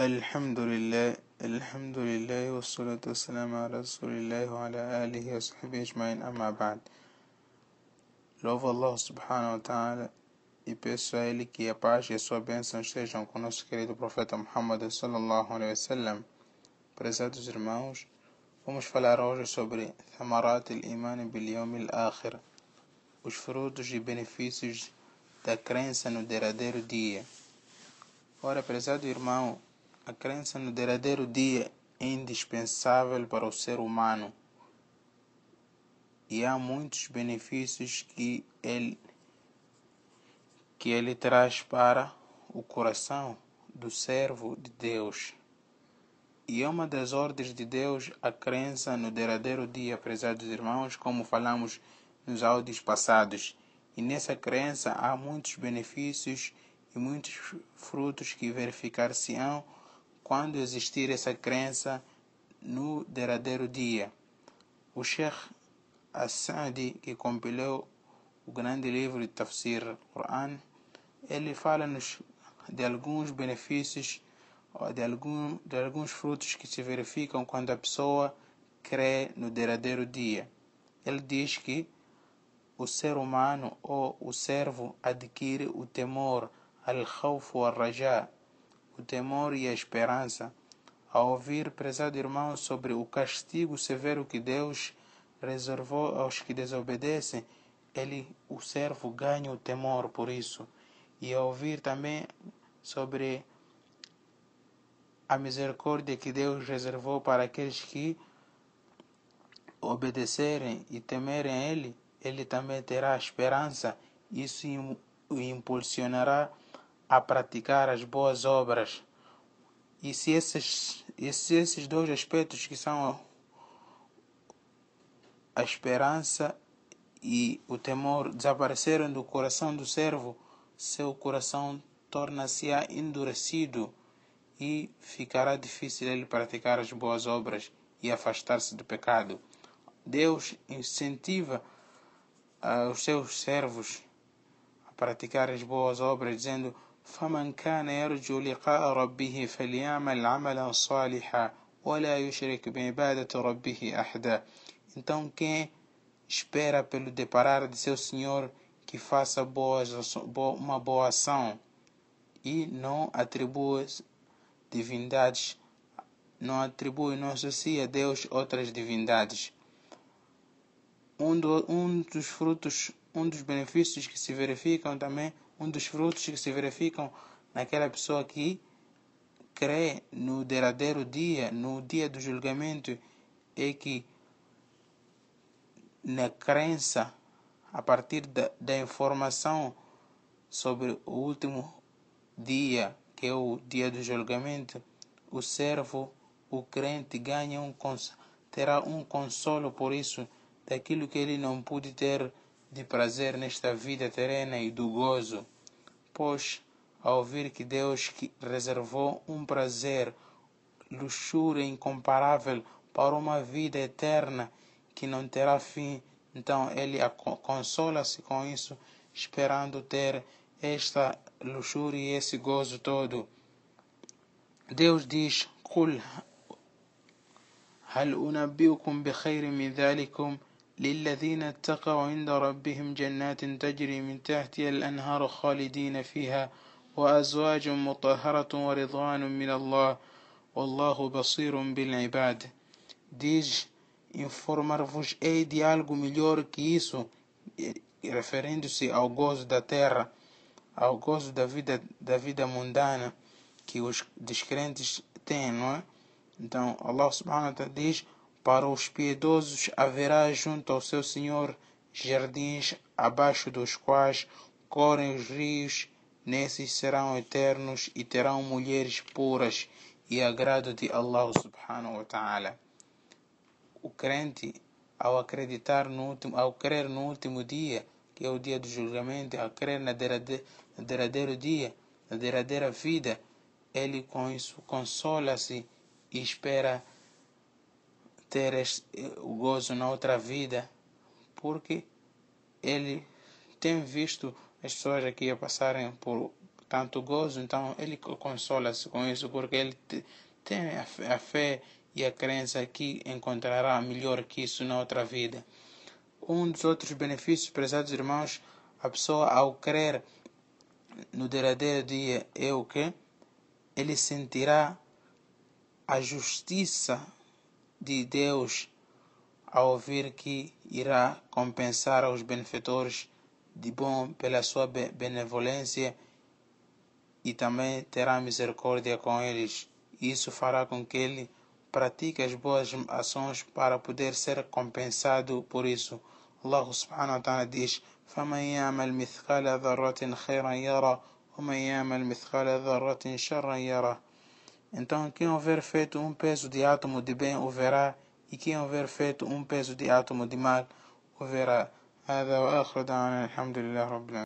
الحمد لله الحمد لله والصلاة والسلام على رسول الله وعلى آله وصحبه أجمعين أما بعد Louvo Allah subhanahu wa ta'ala e peço a Ele que a paz e a sua bênção estejam com nosso querido profeta Muhammad sallallahu alaihi wasallam. Prezados irmãos, vamos falar hoje sobre Thamarat al-Iman bil Yawm al-Akhir, os frutos e benefícios da crença no derradeiro dia. Ora, prezado irmão, a crença no derradeiro dia é indispensável para o ser humano e há muitos benefícios que ele, que ele traz para o coração do servo de Deus. E é uma das ordens de Deus a crença no derradeiro dia, prezados irmãos, como falamos nos áudios passados. E nessa crença há muitos benefícios e muitos frutos que verificar-se-ão quando existir essa crença no derradeiro dia. O Sheikh As-Sa'di, que compilou o grande livro de Tafsir Quran, ele fala-nos de alguns benefícios, de, algum, de alguns frutos que se verificam quando a pessoa crê no derradeiro dia. Ele diz que o ser humano ou o servo adquire o temor, al-khawf wa raja o temor e a esperança, ao ouvir, prezado irmão, sobre o castigo severo que Deus reservou aos que desobedecem, ele, o servo, ganha o temor por isso. E ao ouvir também sobre a misericórdia que Deus reservou para aqueles que obedecerem e temerem Ele, ele também terá esperança. Isso o impulsionará a praticar as boas obras. E se esses, se esses dois aspectos que são a esperança e o temor desapareceram do coração do servo, seu coração torna-se endurecido e ficará difícil ele praticar as boas obras e afastar-se do pecado. Deus incentiva os seus servos a praticar as boas obras, dizendo: فمن كان يرجو لقاء ربه فليعمل عملا صالحا ولا يشرك بعبادة ربه أحدا Então quem espera pelo deparar de seu Senhor que faça boas, uma boa ação e não atribua divindades, não atribui, não associa a Deus outras divindades. Um, do, um dos frutos, um dos benefícios que se verificam também um dos frutos que se verificam naquela pessoa que crê no derradeiro dia, no dia do julgamento, é que na crença, a partir da, da informação sobre o último dia, que é o dia do julgamento, o servo, o crente, ganha um, terá um consolo por isso, daquilo que ele não pôde ter de prazer nesta vida terrena e do gozo, pois, ao ouvir que Deus reservou um prazer, luxúria incomparável para uma vida eterna que não terá fim, então ele consola-se com isso, esperando ter esta luxúria e esse gozo todo. Deus diz: Kul, hal bi? للذين اتقوا عند ربهم جنات تجري من تحتها الأنهار خالدين فيها وأزواج مطهرة ورضوان من الله والله بصير بالعباد diz informar-vos ei de algo melhor que isso referindo-se ao gozo da terra ao gozo da vida da vida mundana que os descrentes têm não é então Allah subhanahu wa ta'ala diz Para os piedosos haverá junto ao seu Senhor jardins abaixo dos quais correm os rios, nesses serão eternos e terão mulheres puras e agrado de Allah subhanahu wa ta'ala. O crente, ao acreditar no último, ao crer no último dia, que é o dia do julgamento, ao crer na no derradeiro dia, na derradeira vida, ele com isso consola-se e espera ter este, o gozo na outra vida, porque ele tem visto as pessoas aqui a passarem por tanto gozo, então ele consola-se com isso, porque ele tem a fé e a crença que encontrará melhor que isso na outra vida. Um dos outros benefícios, prezados irmãos, a pessoa ao crer no derradeiro dia é o que? Ele sentirá a justiça de Deus ao ouvir que irá compensar aos benfeitores de bom pela sua benevolência e também terá misericórdia com eles. Isso fará com que ele pratique as boas ações para poder ser compensado por isso. Allah subhanahu wa ta'ala diz: فمن يعمل مثقال ذرة خيرا يرى ومن يعمل مثقال ذرة شرا يرى Então, quem houver feito um peso de átomo de bem o verá, e quem houver feito um peso de átomo de mal o verá. هذا وآخر دعوانا الحمد لله رب العالمين